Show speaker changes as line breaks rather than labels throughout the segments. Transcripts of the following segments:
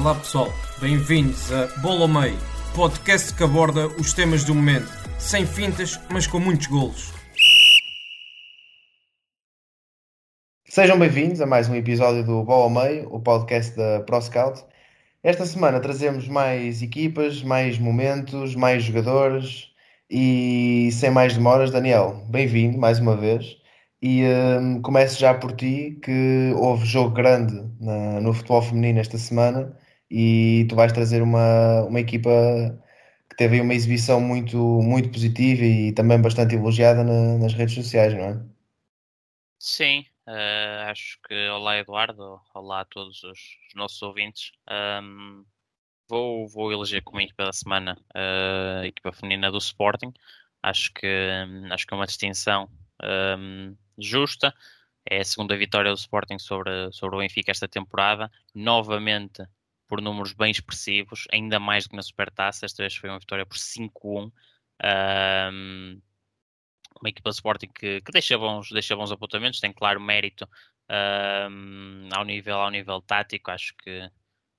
Olá pessoal, bem-vindos a Bola ao Meio, podcast que aborda os temas do momento, sem fintas, mas com muitos golos.
Sejam bem-vindos a mais um episódio do Bola ao Meio, o podcast da ProScout. Esta semana trazemos mais equipas, mais momentos, mais jogadores e sem mais demoras, Daniel, bem-vindo mais uma vez. E hum, começo já por ti, que houve jogo grande na- no futebol feminino esta semana e tu vais trazer uma, uma equipa que teve uma exibição muito, muito positiva e também bastante elogiada na- nas redes sociais, não é?
Sim, eh, acho que olá Eduardo, olá a todos os, os nossos ouvintes. Ahm, vou, vou eleger como equipa da semana eh, a equipa feminina do Sporting. Acho que, hum, acho que é uma distinção hum, justa. É a segunda vitória do Sporting sobre, sobre o Benfica esta temporada. Novamente por números bem expressivos, ainda mais do que na Supertaça. Esta vez foi uma vitória por 5-1. Ahm, uma equipa de Sporting que, que deixa, bons, deixa bons apontamentos, tem claro mérito ahm, ao, nível, ao nível tático, acho que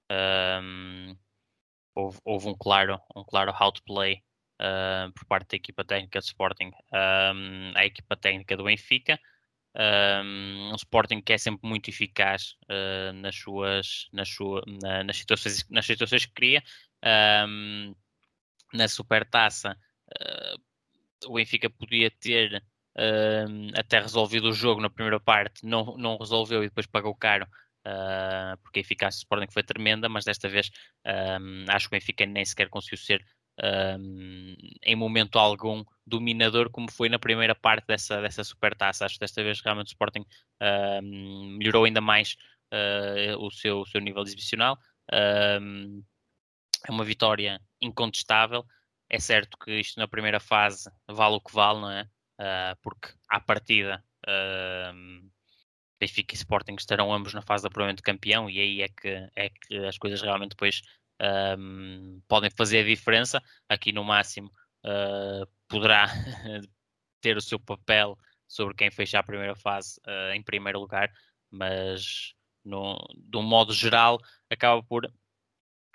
ahm, houve, houve um claro, um claro outplay ah, por parte da equipa técnica de Sporting à equipa técnica do Benfica. Um, um Sporting que é sempre muito eficaz ah, nas suas nas, sua, na- nas, situações, nas situações que cria. Ahm, na Supertaça, ah, o Benfica podia ter ahm, até resolvido o jogo na primeira parte, não, não resolveu e depois pagou caro, ah, porque a eficácia do Sporting foi tremenda, mas desta vez acho que o Benfica nem sequer conseguiu ser ahm, em momento algum dominador como foi na primeira parte dessa, dessa supertaça. Acho que desta vez realmente o Sporting ahm, melhorou ainda mais ah, o, seu, o seu nível exibicional. Ahm, é uma vitória incontestável. É certo que isto na primeira fase vale o que vale, não é? Ah, porque à partida ahm, Benfica e Sporting estarão ambos na fase de apuramento campeão e aí é que, é que as coisas realmente depois ahm, podem fazer a diferença. Aqui no máximo ah, poderá ter o seu papel sobre quem fechar a primeira fase ah, em primeiro lugar, mas no, de um modo geral acaba por,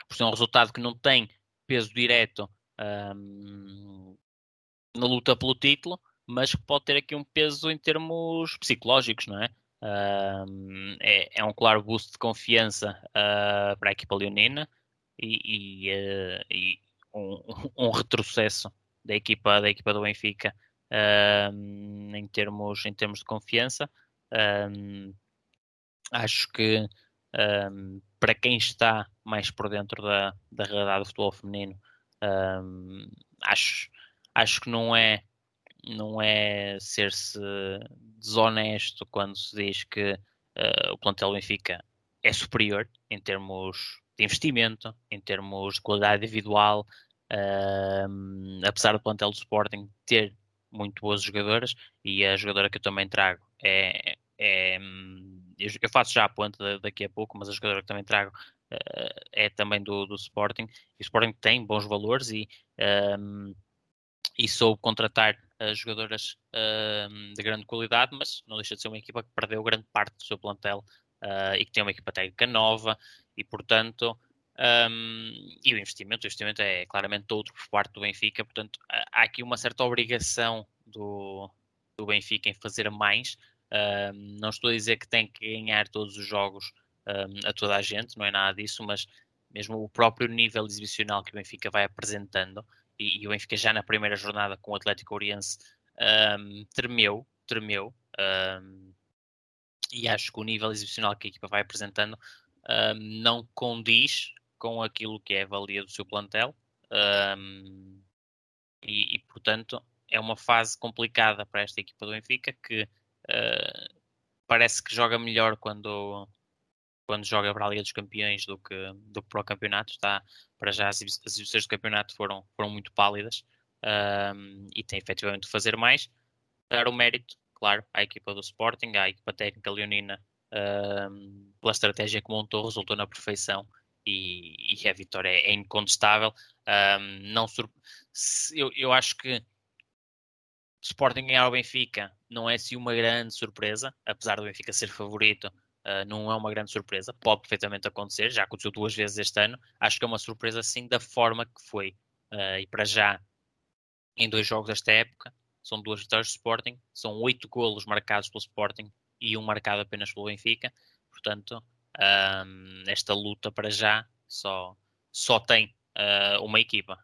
por ser um resultado que não tem peso direto ahm, na luta pelo título, mas que pode ter aqui um peso em termos psicológicos, não é? Ahm, é, é um claro boost de confiança ah, para a equipa leonina e, e, eh, e um, um retrocesso da equipa, da equipa do Benfica ahm, em, termos, em termos de confiança. Ahm, acho que ahm, para quem está mais por dentro da, da realidade do futebol feminino, acho, acho que não é não é ser-se desonesto quando se diz que ah, o plantel Benfica é superior em termos de investimento, em termos de qualidade individual, apesar do plantel do Sporting ter muito boas jogadoras e a jogadora que eu também trago é, é eu, faço já a ponta da- daqui a pouco, mas a jogadora que também trago eh, é também do, do Sporting. E o Sporting tem bons valores e, hum, e soube contratar eh, jogadoras hum, de grande qualidade, mas não deixa de ser uma equipa que perdeu grande parte do seu plantel eh, e que tem uma equipa técnica nova e, portanto, hum, e o investimento, o investimento é claramente outro por parte do Benfica, portanto, há aqui uma certa obrigação do, do Benfica em fazer mais. Hum, não estou a dizer que tem que ganhar todos os jogos hum, a toda a gente, não é nada disso, mas mesmo o próprio nível exibicional que o Benfica vai apresentando, e, e o Benfica já na primeira jornada com o Atlético Oriense hum, tremeu, tremeu, hum, e acho que o nível exibicional que a equipa vai apresentando hum, não condiz com aquilo que é a valia do seu plantel, hum, e, e, portanto é uma fase complicada para esta equipa do Benfica que uh, parece que joga melhor quando, quando joga para a Liga dos Campeões do que, do que para o campeonato. Está, para já as exibições do campeonato foram, foram muito pálidas um, e tem efetivamente de fazer mais. Dar o mérito, claro, à equipa do Sporting, à equipa técnica leonina, pela estratégia que montou, resultou na perfeição e, e a vitória é, incontestável. Não eu, eu acho que Sporting ganhar o Benfica não é assim uma grande surpresa, apesar do Benfica ser favorito, uh, não é uma grande surpresa, pode perfeitamente acontecer, já aconteceu duas vezes este ano, acho que é uma surpresa sim da forma que foi. Uh, e para já, em dois jogos desta época, são duas vitórias do Sporting, são oito golos marcados pelo Sporting e um marcado apenas pelo Benfica, portanto, um, esta luta para já só, só tem uh, uma equipa.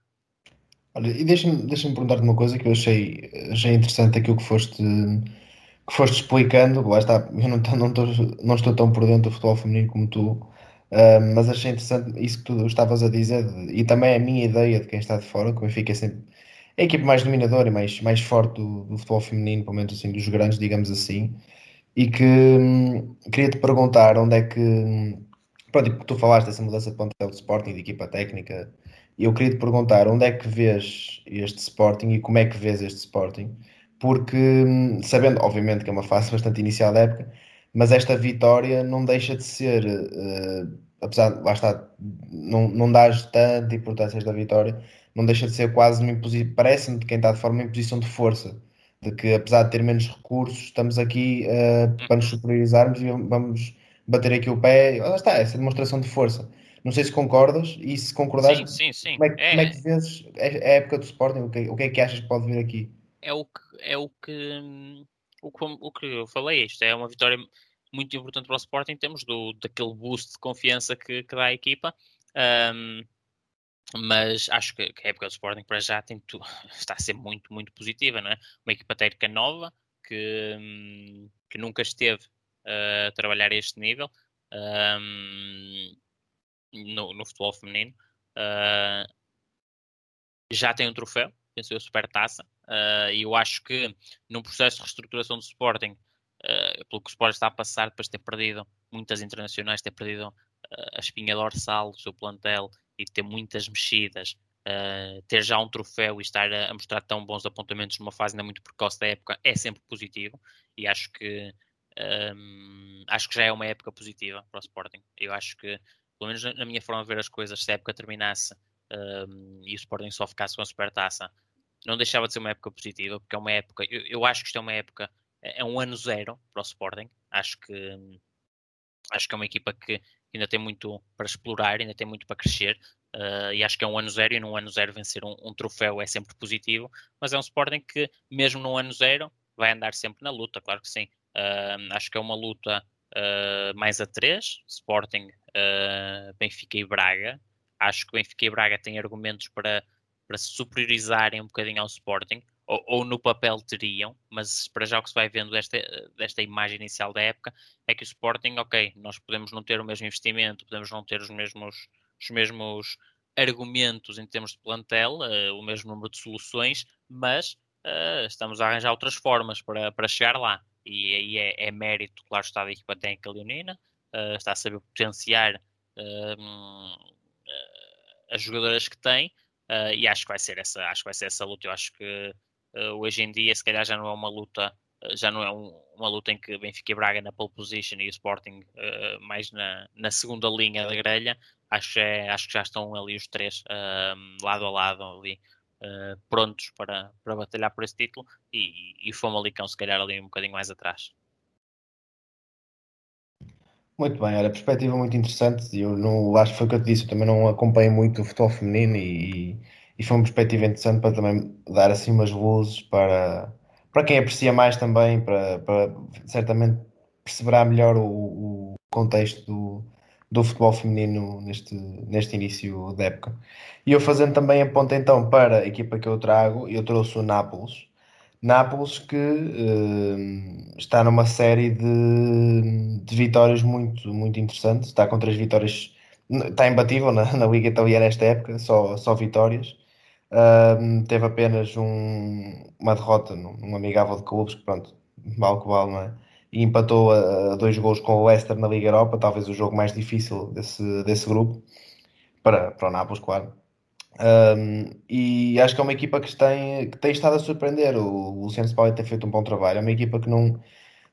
Olha, e deixa-me deixa perguntar-te uma coisa que eu achei, achei interessante aquilo que foste, que foste explicando. Lá está, eu não, não, estou, não estou tão por dentro do futebol feminino como tu, uh, mas achei interessante isso que tu estavas a dizer, e também é a minha ideia de quem está de fora, que o Benfica é sempre a equipe mais dominadora e mais, mais forte do, do futebol feminino, pelo menos assim, dos grandes, digamos assim, e que hum, queria te perguntar onde é que. Pronto, tu falaste dessa mudança de plantel de Sporting, de equipa técnica e eu queria te perguntar onde é que vês este Sporting e como é que vês este Sporting, porque hum, sabendo, obviamente, que é uma fase bastante inicial da época, mas esta vitória não deixa de ser, uh, apesar de lá está, não, não dás tanta importância a esta vitória, não deixa de ser quase uma imposição, parece-me de quem está de forma uma imposição de força, de que apesar de ter menos recursos, estamos aqui uh, para nos superiorizarmos e vamos bater aqui o pé, lá está, essa demonstração de força não sei se concordas e se concordares,
sim, sim, sim.
Como, é, é, como é que vês a época do Sporting? O que, o que é que achas que pode vir aqui?
É o que, é o que, o que, o que eu falei. Isto é uma vitória muito importante para o Sporting em termos do, daquele boost de confiança que, que dá à equipa. Um, mas acho que, a época do Sporting para já está a ser muito, muito positiva, não é? Uma equipa técnica nova que, hum, que nunca esteve uh, a trabalhar a este nível. Um, no, no futebol feminino. Uh, já tem um troféu, venceu a Supertaça, uh, e eu acho que num processo de reestruturação do Sporting, pelo que o Sporting está a passar depois de ter perdido muitas internacionais, ter perdido a espinha dorsal do seu plantel e ter muitas mexidas, ter já um troféu e estar a, a, mostrar tão bons apontamentos numa fase ainda muito precoce da época é sempre positivo e acho que um, acho que já é uma época positiva para o Sporting. Eu acho que pelo menos na minha forma de ver as coisas, se a época terminasse um, e o Sporting só ficasse com a supertaça, não deixava de ser uma época positiva, porque é uma época, eu, eu, acho que isto é uma época, é, é um ano zero para o Sporting, acho que acho que é uma equipa que ainda tem muito para explorar, ainda tem muito para crescer, uh, e acho que é um ano zero, e num ano zero vencer um, um, troféu é sempre positivo, mas é um Sporting que, mesmo no ano zero, vai andar sempre na luta, claro que sim. Uh, acho que é uma luta uh, mais a três, Sporting, Benfica e Braga. Acho que Benfica e Braga têm argumentos para, para se superiorizarem um bocadinho ao Sporting, ou, ou, no papel teriam, mas para já o que se vai vendo desta, desta imagem inicial da época é que o Sporting, ok, nós podemos não ter o mesmo investimento, podemos não ter os mesmos, os mesmos argumentos em termos de plantel, uh, o mesmo número de soluções, mas uh, estamos a arranjar outras formas para, para chegar lá. E aí é, é mérito, claro, está da equipa técnica leonina, uh, está a saber potenciar uh, as jogadoras que tem e acho que vai ser essa acho que vai ser essa luta eu acho que hoje em dia se calhar já não é uma luta já não é um, uma luta em que Benfica e Braga na pole position e o Sporting mais na, na segunda linha da grelha acho, é, acho que já estão ali os três lado a lado ali Uh, prontos para, para batalhar por esse título e, e o Famalicão se calhar ali um bocadinho mais atrás.
Muito bem, olha, perspectiva muito interessante. Eu não acho que foi o que eu te disse, eu também não acompanho muito o futebol feminino e, e foi uma perspectiva interessante para também dar assim umas luzes para, para quem aprecia mais também, para, para certamente perceberá melhor o, o contexto do, do futebol feminino neste, neste início da época. E eu fazendo também a ponta então para a equipa que eu trago, eu trouxe o Nápoles Nápoles que uh, está numa série de, de, vitórias muito, muito interessantes. Está com três vitórias, está imbatível na, na Liga Italiana esta época, só, só vitórias. Uh, teve apenas um, uma derrota num, amigável de clubes, que pronto, mal que vale, não é? e empatou a, a dois gols com o Leicester na Liga Europa, talvez o jogo mais difícil desse, desse grupo, para, para o Nápoles, claro. Um, e acho que é uma equipa que tem, que tem estado a surpreender. O Luciano Spalletti tem feito um bom trabalho. É uma equipa que não,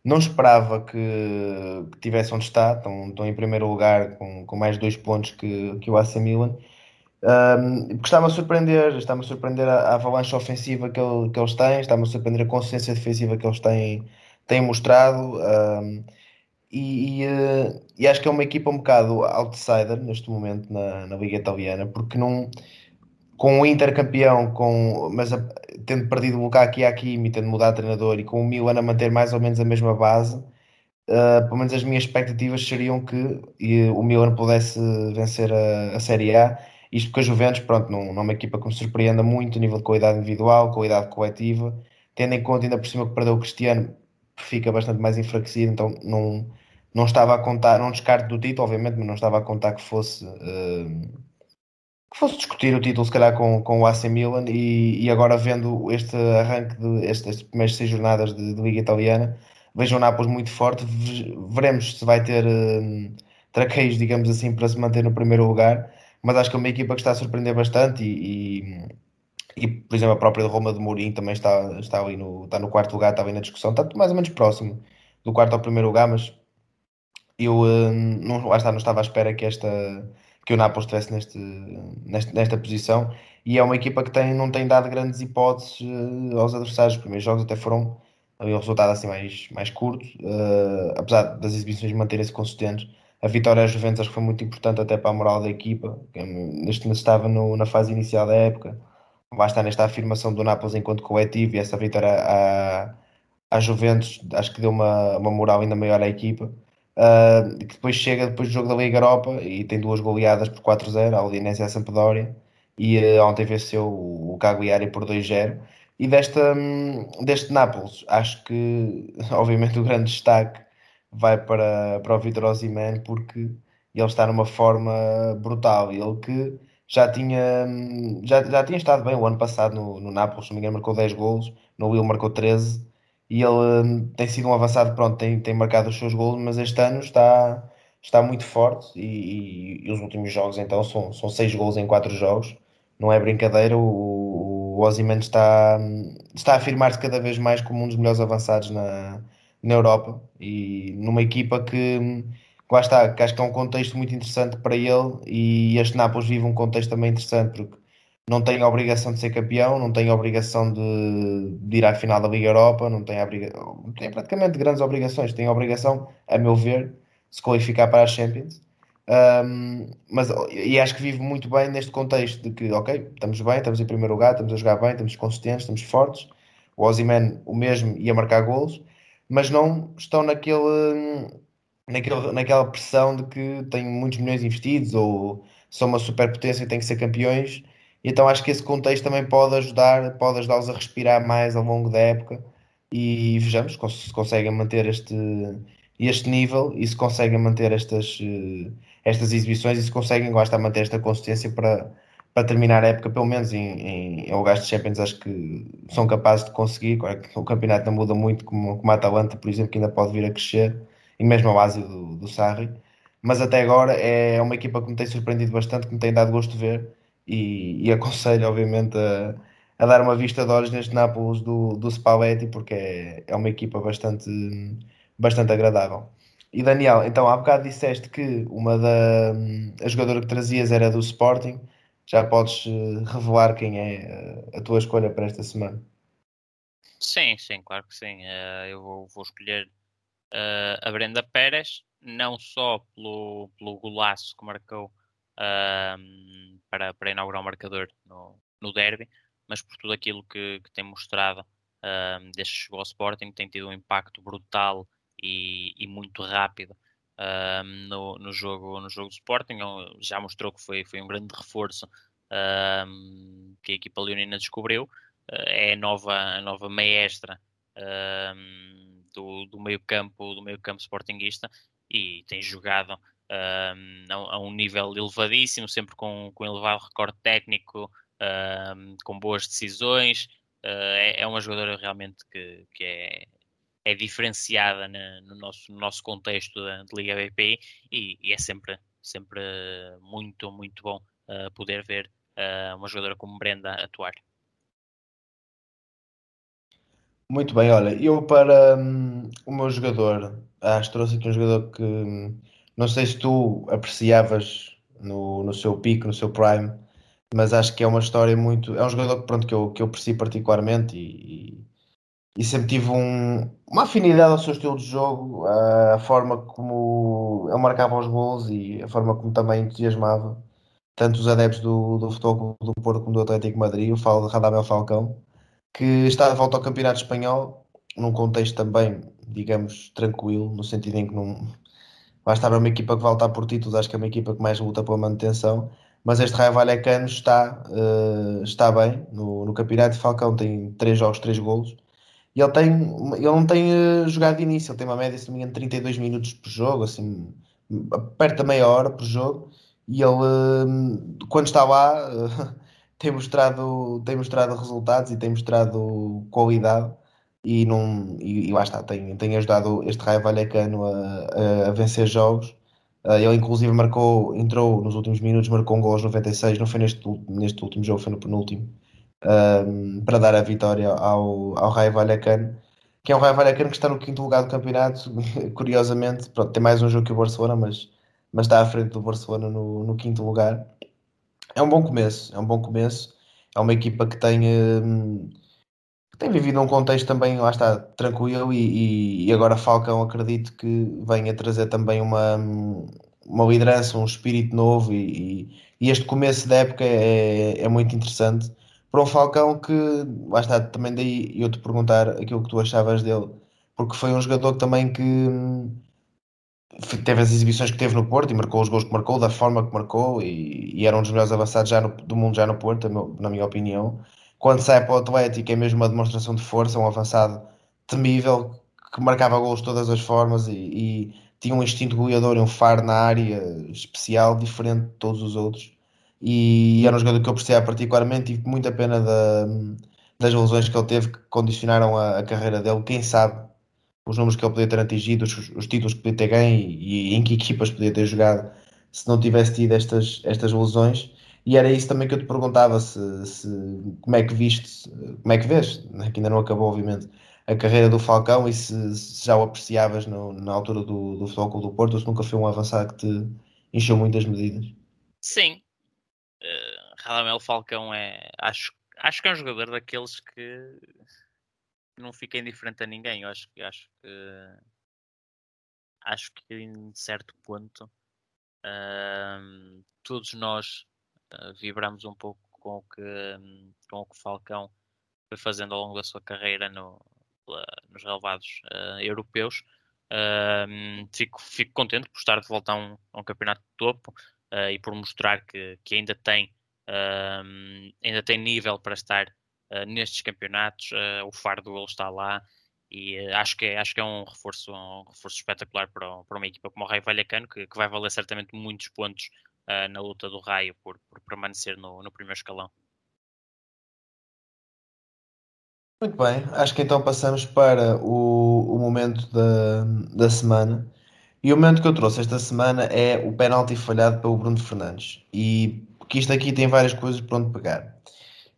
não esperava que, que tivesse onde está. Estão, estão em primeiro lugar com, com mais dois pontos que, que o AC Milan. Um, porque está-me a surpreender, está-me a surpreender a, a avalanche ofensiva que, ele, que eles têm, está-me a surpreender a consciência defensiva que eles têm, têm mostrado. Um, e, e, uh, e, acho que é uma equipa um bocado outsider neste momento na, na Liga Italiana, porque não com o Inter campeão, com, mas a, tendo perdido o Lukaku e Hakimi, tendo mudado de treinador e com o Milan a manter mais ou menos a mesma base, uh, pelo menos as minhas expectativas seriam que uh, o Milan pudesse vencer a, a Série A. Isto porque a Juventus, pronto, não, não é uma equipa que me surpreenda muito, a nível de qualidade individual, qualidade coletiva, tendo em conta ainda por cima que perdeu o Cristiano, fica bastante mais enfraquecido, então não, não estava a contar, não descarto do título, obviamente, mas não estava a contar que fosse. Uh, que fosse discutir o título, se calhar, com, com o AC Milan e, e agora vendo este arranque de estas primeiras seis jornadas de, de, Liga Italiana, vejo o Nápoles muito forte. Veremos se vai ter um, traqueios, digamos assim, para se manter no primeiro lugar. Mas acho que é uma equipa que está a surpreender bastante e, e, e por exemplo, a própria Roma de Mourinho também está, está ali no, está no quarto lugar, está bem na discussão, está mais ou menos próximo do quarto ao primeiro lugar, mas eu um, não, lá está, não estava à espera que esta que o Nápoles estivesse neste, neste, nesta posição e é uma equipa que tem, não tem dado grandes hipóteses uh, aos adversários. Os primeiros jogos até foram um resultado assim mais, mais curto, uh, apesar das exibições manterem-se consistentes. A vitória às Juventus foi muito importante até para a moral da equipa, neste estava no, na fase inicial da época. Vai estar nesta afirmação do Nápoles enquanto coletivo e essa vitória à, à Juventus acho que deu uma, uma moral ainda maior à equipa. Uh, que depois chega depois do jogo da Liga Europa e tem duas goleadas por 4-0, a Udinese e a Sampdoria, e uh, ontem venceu o, o Cagliari por 2-0. E desta, um, deste Nápoles, acho que, obviamente, o grande destaque vai para, para o Vitor Osimhen, porque ele está numa forma brutal. Ele que já tinha, já, já tinha estado bem o ano passado no, no Nápoles, se não me engano, marcou 10 golos, no Will marcou 13 e ele hum, tem sido um avançado, pronto, tem, tem marcado os seus gols, mas este ano está, está muito forte e, e, e os últimos jogos então são, são seis gols em quatro jogos, não é brincadeira, o, o está, hum, está a afirmar-se cada vez mais como um dos melhores avançados na, na Europa e numa equipa que, que lá está, que acho que é um contexto muito interessante para ele e este Nápoles vive um contexto também interessante porque não tem a obrigação de ser campeão, não tem a obrigação de, de ir à final da Liga Europa, não tem, obriga... tem praticamente grandes obrigações, tem a obrigação, a meu ver, de se qualificar para a Champions. Um, mas, e acho que vive muito bem neste contexto de que, ok, estamos bem, estamos em primeiro lugar, estamos a jogar bem, estamos consistentes, estamos fortes. O Ozyman, o mesmo, ia marcar golos, mas não estão naquele, naquele, naquela pressão de que têm muitos milhões investidos ou são uma superpotência e têm que ser campeões. Então acho que esse contexto também pode ajudar, pode ajudá-los a respirar mais ao longo da época. E vejamos se conseguem manter este, este nível e se conseguem manter estas, eh, estas exibições e se conseguem gosta manter esta consistência para, para terminar a época, pelo menos em, em, em lugares de Champions, acho que são capazes de conseguir. O campeonato não muda muito, como, como a Atalanta, por exemplo, que ainda pode vir a crescer, e mesmo a Ásia do, do Sarri. Mas até agora é uma equipa que me tem surpreendido bastante, que me tem dado gosto de ver e, e aconselho, obviamente, a, a, dar uma vista de olhos neste Nápoles do, do Spalletti, porque é, é uma equipa bastante, bastante agradável. E Daniel, então há bocado disseste que uma da a jogadora que trazias era do Sporting. Já podes eh, revelar quem é eh, a tua escolha para esta semana?
Sim, sim, claro que sim. Uh, eu vou, vou escolher a Brenda Pérez, não só pelo, pelo golaço que marcou um, para, para inaugurar o marcador no, no derby, mas por tudo aquilo que, que tem mostrado um, desde que chegou ao Sporting, tem tido um impacto brutal e, e muito rápido um, no, no, jogo, no jogo do Sporting. Já mostrou que foi, foi um grande reforço um, que a equipa leonina descobriu. Uh, é a nova, a nova maestra um, do, do meio campo do meio campo sportinguista e tem jogado a, um nível elevadíssimo, sempre com, com elevado recorde técnico, com boas decisões. Uh, é, é, uma jogadora realmente que, que é, é diferenciada na, no, nosso, no nosso contexto de Liga BP e, e, é sempre, sempre muito, muito bom uh, poder ver uh, uma jogadora como Brenda atuar.
Muito bem, olha, eu para um, o meu jogador, acho que trouxe aqui um jogador que hum, não sei se tu apreciavas no, no seu pico, no seu prime, mas acho que é uma história muito. É um jogador pronto, que, eu, que eu aprecio particularmente e sempre tive um, uma afinidade ao seu estilo de jogo, a forma como ele marcava os gols e a forma como também entusiasmava tanto os adeptos do, do Futebol do Porto como do Atlético Madrid, eu falo de Radamel Falcão, que está de volta ao Campeonato Espanhol, num contexto também, digamos, tranquilo, no sentido em que não vai estar uma equipa que vai lutar por títulos, acho que é uma equipa que mais luta pela manutenção, mas este Raio Vallecano está, uh, está bem no, no campeonato. Falcão tem 3 jogos, 3 golos. E ele, tem, ele não tem uh, jogado de início, ele tem uma média, se engano, 32 minutos por jogo, assim, perto da meia hora por jogo. E ele, uh, quando está lá, tem, mostrado, tem mostrado resultados e tem mostrado qualidade. E, não, e, e lá está, tem, tem ajudado este Raio Vallecano a, a, a vencer jogos ele inclusive marcou, entrou nos últimos minutos, marcou um gol aos 96, não foi neste, neste último jogo, foi no penúltimo, uh, para dar a vitória ao, ao Raio Vallecano, que é um Raio Vallecano que está no quinto lugar do campeonato, curiosamente, pronto, tem mais um jogo que o Barcelona, mas, mas está à frente do Barcelona no, no quinto lugar. É um bom começo, é um bom começo, é uma equipa que tem... Uh, tem vivido um contexto também, lá está, tranquilo e, e, agora Falcão acredito que venha trazer também uma, uma liderança, um espírito novo e, e este começo da época é, é, muito interessante para um Falcão que, lá está, também daí eu te perguntar aquilo que tu achavas dele, porque foi um jogador também que hum, teve as exibições que teve no Porto e marcou os gols que marcou, da forma que marcou e, e era um dos melhores avançados já no, do mundo já no Porto, na minha opinião quando sai para o Atlético é mesmo uma demonstração de força, um avançado temível que marcava gols de todas as formas e, e tinha um instinto goleador e um faro na área especial, diferente de todos os outros. E era um jogador que eu apreciava particularmente. Tive muita pena da, das lesões que ele teve que condicionaram a, a, carreira dele. Quem sabe os números que ele podia ter atingido, os, os títulos que podia ter ganho e, e, em que equipas podia ter jogado se não tivesse tido estas, estas lesões. E era isso também que eu te perguntava se, se como é que viste, como é que vês, né, que ainda não acabou, obviamente, a carreira do Falcão e se, se já o apreciavas no, na altura do, do Futebol do Porto ou se nunca foi um avançado que te encheu muitas medidas.
Sim. Uh, Radamel Falcão é. Acho, acho que é um jogador daqueles que não fica indiferente a ninguém. Eu acho, acho que. Acho que em certo ponto uh, todos nós uh, vibramos um pouco com o que, com o que Falcão foi fazendo ao longo da sua carreira no, uh, nos relevados uh, europeus. fico, fico contente por estar de volta a um, a um campeonato de topo e por mostrar que, que ainda, tem, ainda tem nível para estar nestes campeonatos. o fardo dele está lá e acho, que é, acho que é um reforço, um reforço espetacular para, para uma equipa como o Raio Vallecano, que, que vai valer certamente muitos pontos uh, na luta do raio por, por permanecer no, no primeiro escalão.
Muito bem, acho que então passamos para o, o momento da, da semana. E o momento que eu trouxe esta semana é o penalti falhado pelo Bruno Fernandes. E que isto aqui tem várias coisas para onde pegar.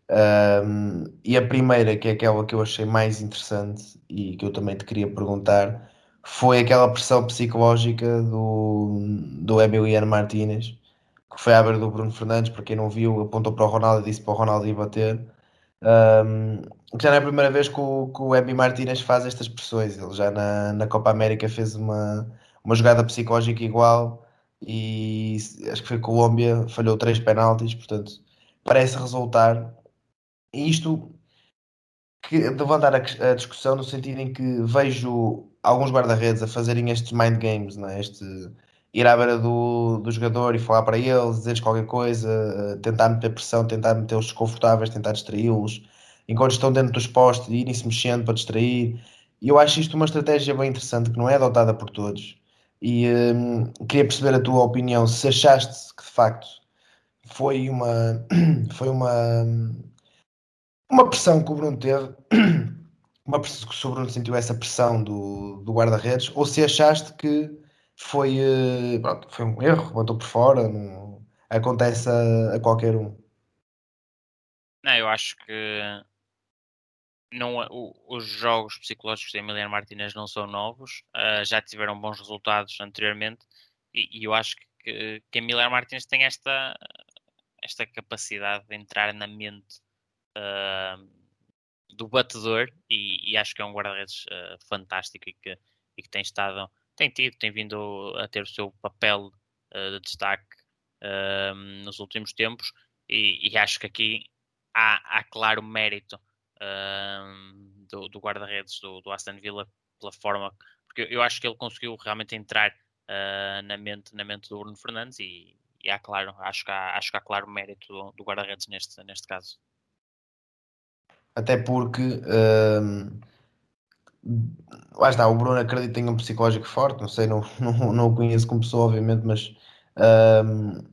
Um, e a primeira, que é aquela que eu achei mais interessante e que eu também te queria perguntar, foi aquela pressão psicológica do, do Emiliano Martínez que foi à beira do Bruno Fernandes, para quem não viu, apontou para o Ronaldo e disse para o Ronaldo ir bater. Um, já não é a primeira vez que o, que o Ebi Martinez faz estas pressões. Ele já na, na Copa América fez uma, uma jogada psicológica igual e acho que foi Colômbia, falhou três penaltis, portanto parece resultar. E isto que levantar a, a discussão no sentido em que vejo alguns guarda-redes a fazerem estes mind games, não é? este ir à beira do, do jogador e falar para eles, dizer-lhes qualquer coisa, tentar meter pressão, tentar metê-los desconfortáveis, tentar distraí-los, enquanto estão dentro dos postos, irem-se mexendo para distrair. E eu acho isto uma estratégia bem interessante, que não é adotada por todos. E um, queria perceber a tua opinião, se achaste que de facto foi uma, foi uma, uma pressão que o Bruno teve uma, se o Bruno sentiu essa pressão do, do guarda-redes ou se achaste que foi, uh, pronto, foi um erro, botou por fora, não, acontece a, a qualquer um.
Não, eu acho que não, o, os jogos psicológicos de Emiliano Martinez não são novos, uh, já tiveram bons resultados anteriormente e, e eu acho que, que Emiliano Martinez tem esta, esta capacidade de entrar na mente uh, do batedor e, e, acho que é um guarda-redes uh, fantástico e que, e que tem estado, tem tido, tem vindo a ter o seu papel de destaque nos últimos tempos e, e, acho que aqui há, há claro mérito do, do guarda-redes do, do, Aston Villa pela forma, porque eu acho que ele conseguiu realmente entrar uh, na, mente, na mente do Bruno Fernandes e, e há claro, acho que há, acho que há claro mérito do, do guarda-redes neste, neste caso.
Até porque uh, lá está, o Bruno acredita tem um psicológico forte, não sei, não, não, não o conheço como pessoa, obviamente, mas uh,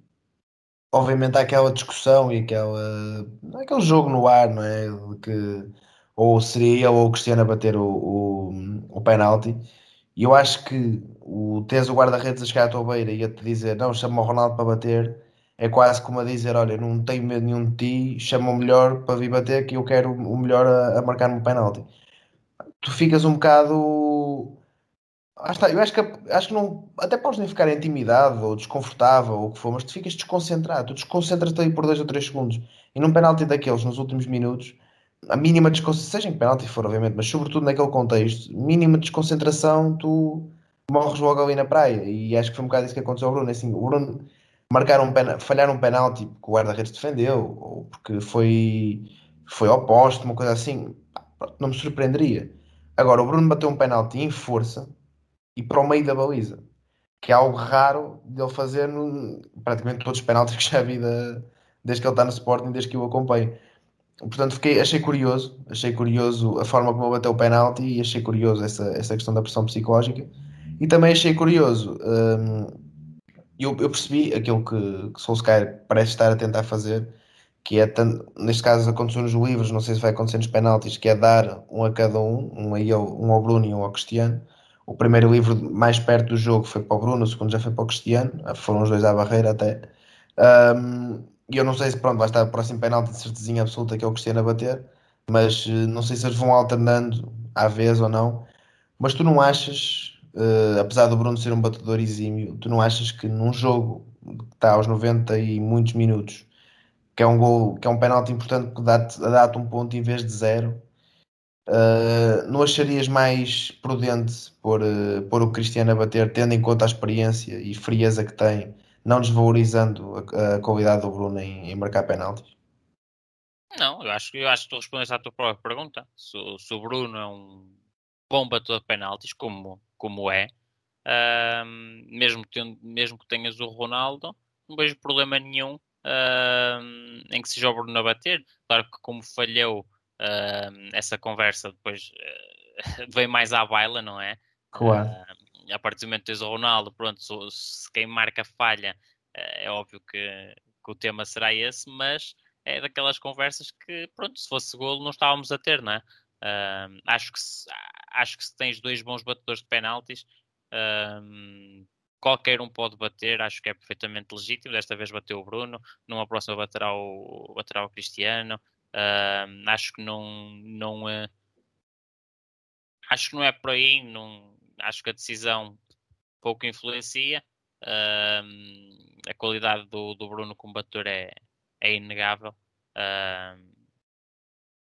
obviamente há aquela discussão e aquela, aquele jogo no ar, não é? Que ou seria ele ou o Cristiano a bater o, o, o penalti. E eu acho que o teres o guarda-redes a chegar à tua beira e a te dizer não, chama o Ronaldo para bater, é quase como a dizer: Olha, não tenho medo nenhum de ti, chama o melhor para vir bater, que eu quero o melhor a, a marcar-me o penalti. Tu ficas um bocado ah, está. Eu acho que, acho que não. Até podes nem ficar intimidado ou desconfortável ou o que for, mas tu ficas desconcentrado. Tu desconcentras-te aí por 2 ou 3 segundos. E num penalti daqueles nos últimos minutos, a mínima desconcentração, seja em penalti for, obviamente, mas sobretudo naquele contexto, mínima desconcentração, tu morres logo ali na praia. E acho que foi um bocado isso que aconteceu ao Bruno. Assim, o Bruno marcar um pen, falhar um penalti porque o guarda-redes defendeu ou porque foi, foi oposto, uma coisa assim, não me surpreenderia. Agora, o Bruno bateu um penalti em força e para o meio da baliza, que é algo raro de ele fazer no, praticamente todos os penaltis que já vi da, desde que ele está no Sporting, desde que eu acompanho. Portanto, fiquei, achei curioso, achei curioso a forma como ele bateu o penalti e achei curioso essa, essa questão da pressão psicológica. E também achei curioso, hum, eu, eu, percebi aquilo que, que Solskjaer parece estar a tentar fazer, que é, neste caso aconteceu nos livros, não sei se vai acontecer nos penaltis, que é dar um a cada um, um, a ele, um ao Bruno e um ao Cristiano, o primeiro livro mais perto do jogo foi para o Bruno, o segundo já foi para o Cristiano, foram os dois à barreira até. Um, e eu não sei se pronto, vai estar o próximo penalti de certezinha absoluta que é o Cristiano a bater, mas uh, não sei se eles vão alternando à vez ou não. Mas tu não achas, uh, apesar do Bruno ser um batedor exímio, tu não achas que num jogo que está aos 90 e muitos minutos, que é um gol, que é um penalti importante que dá-te dá um ponto em vez de zero, Uh, não acharias mais prudente pôr, uh, pôr o Cristiano a bater, tendo em conta a experiência e frieza que tem, não desvalorizando a, a qualidade do Bruno em, em, marcar penaltis?
Não, eu acho, eu acho que tu respondeste à tua própria pergunta. Se, se o Bruno é um bom batedor de penaltis, como, como é, uh, mesmo, que, mesmo que tenhas o Ronaldo, não vejo problema nenhum em que seja o Bruno a bater. Claro que como falhou uh, essa conversa depois uh, vem mais à baila, não é?
Claro. Uh,
a partir do momento que tens o Ronaldo, pronto, se quem marca falha, eh, é óbvio que, que, o tema será esse, mas é daquelas conversas que, pronto, se fosse golo não estávamos a ter, não é? Acho, que se, acho que se tens dois bons batedores de penaltis, qualquer um pode bater, acho que é perfeitamente legítimo. Desta vez bateu o Bruno, numa próxima baterá o, baterá o Cristiano. Uh, acho que não, não uh, acho que não é por aí, não, acho que a decisão pouco influencia. Uh, a qualidade do, do Bruno como bater é, é inegável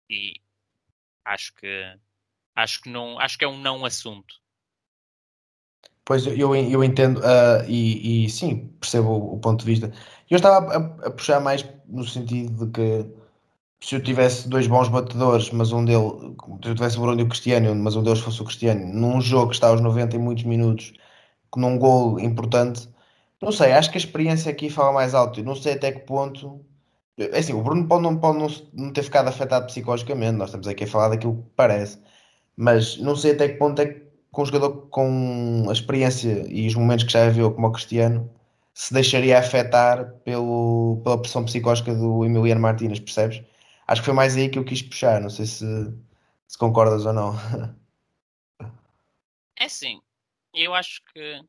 e acho que acho que não acho que é um não assunto.
Pois eu, eu entendo uh, e, e, sim, percebo o, o, ponto de vista. Eu estava a, a, puxar mais no sentido de que se eu tivesse dois bons batedores, mas um deles, se eu tivesse o Bruno e o Cristiano, mas um deles fosse o Cristiano, num jogo que está aos 90 e muitos minutos, num gol importante, não sei, acho que a experiência aqui fala mais alto. Eu não sei até que ponto. É assim, o Bruno pode, não, pode não, não ter ficado afetado psicologicamente, nós estamos aqui a falar daquilo que parece, mas não sei até que ponto é que com um jogador com a experiência e os momentos que já viu como o Cristiano se deixaria afetar pelo, pela pressão psicológica do Emiliano Martínez, percebes? Acho que foi mais aí que eu quis puxar. Não sei se, se concordas ou não.
É sim, eu acho que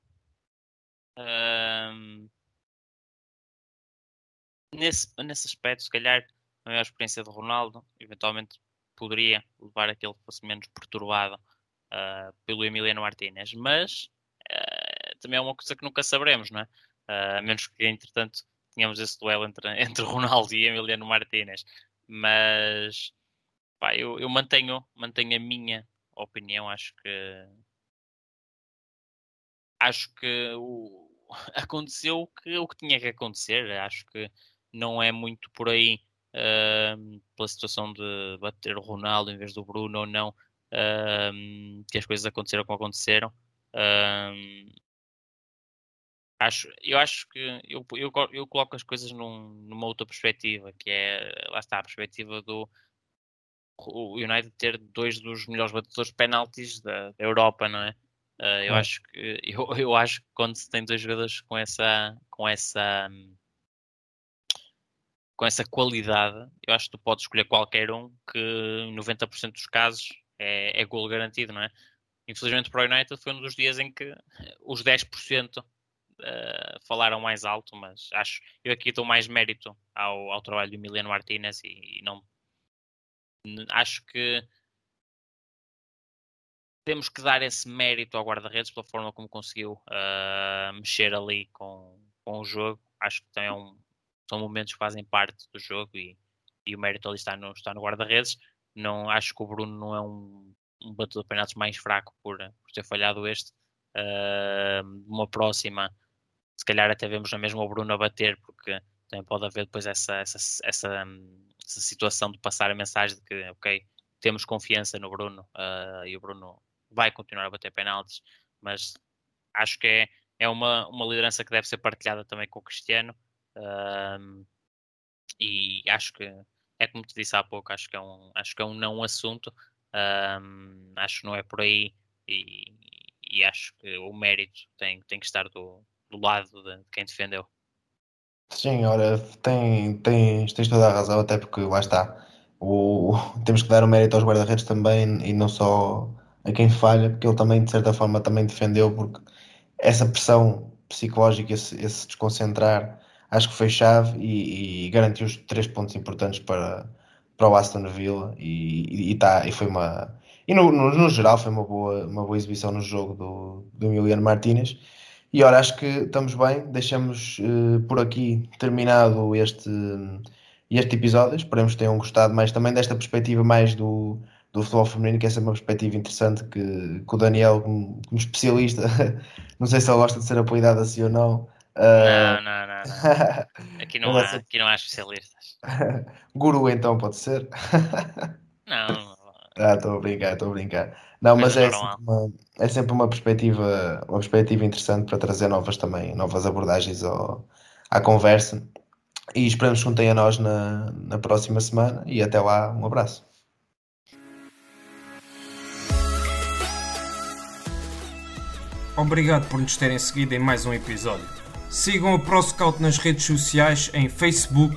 nesse, nesse aspecto, se calhar a maior experiência de Ronaldo eventualmente poderia levar a que ele fosse menos perturbado uh, pelo Emiliano Martínez, mas uh, também é uma coisa que nunca saberemos, não é? Uh, a menos que entretanto tínhamos esse duelo entre, entre Ronaldo e Emiliano Martínez. Mas pá, eu, eu mantenho, mantenho a minha opinião, acho que acho que o, aconteceu o que, o que tinha que acontecer. Acho que não é muito por aí uh, pela situação de bater o Ronaldo em vez do Bruno ou não, uh, que as coisas aconteceram como aconteceram. Uh, acho, eu acho que eu, eu, eu coloco as coisas num, numa outra perspectiva, que é, lá está, a perspectiva do o United ter dois dos melhores batedores de penaltis da, da Europa, não é? Uh, eu, é. acho que, eu, eu acho que quando se tem dois jogadores com essa, com essa, com essa qualidade, eu acho que tu podes escolher qualquer um que 90% dos casos é, é gol garantido, não é? Infelizmente para o United foi um dos dias em que os 10% ah, falaram mais alto, mas acho eu aqui dou mais mérito ao, ao trabalho do Emiliano Martinez e, e não acho que temos que dar esse mérito ao guarda-redes pela forma como conseguiu uh, mexer ali com, com o jogo. Acho que um, são momentos que fazem parte do jogo e, e o mérito ali está no, está no guarda-redes. Não, acho que o Bruno não é um, um batedor de penaltis mais fraco por, por ter falhado este. Uh, uma próxima, se calhar até vemos na mesma o Bruno a bater, porque também pode haver depois essa, essa, essa, essa situação de passar a mensagem de que, ok, temos confiança no Bruno uh, e o Bruno vai continuar a bater penaltis, mas acho que é, é uma, uma liderança que deve ser partilhada também com o Cristiano. Um, e acho que é como te disse há pouco, acho que é um, acho que é um não assunto. Um, acho que não é por aí e, e, acho que o mérito tem, tem que estar do, do lado de, de quem defendeu.
Sim, olha, tem, tens, tens toda a razão, até porque lá está. O, temos que dar o mérito aos guarda-redes também e não só a quem falha, porque ele também, de certa forma, também defendeu, porque essa pressão psicológica, esse, esse desconcentrar, acho que foi chave e, e, garantiu os três pontos importantes para, para o Aston Villa e, e, tá, e foi uma e no, no, no, geral foi uma boa, uma boa exibição no jogo do, do Emiliano Martínez e ora, acho que estamos bem, deixamos uh, por aqui terminado este, este episódio, esperemos que tenham gostado mais também desta perspectiva mais do, do futebol feminino, que essa é uma perspectiva interessante que, que o Daniel, como, como, especialista, não sei se ele gosta de ser apoiado assim ou não.
Uh... Não, não, não, não. Aqui não, há, aqui não há especialistas.
Guru então pode ser?
não.
Ah, estou a brincar, estou a brincar. Não, mas, mas é, sempre uma, é sempre uma perspectiva, uma perspectiva interessante para trazer novas também, novas abordagens ao, à conversa. E esperamos que juntem a nós na, na próxima semana e até lá, um abraço.
Obrigado por nos terem seguido em mais um episódio. Sigam a ProScout nas redes sociais em Facebook,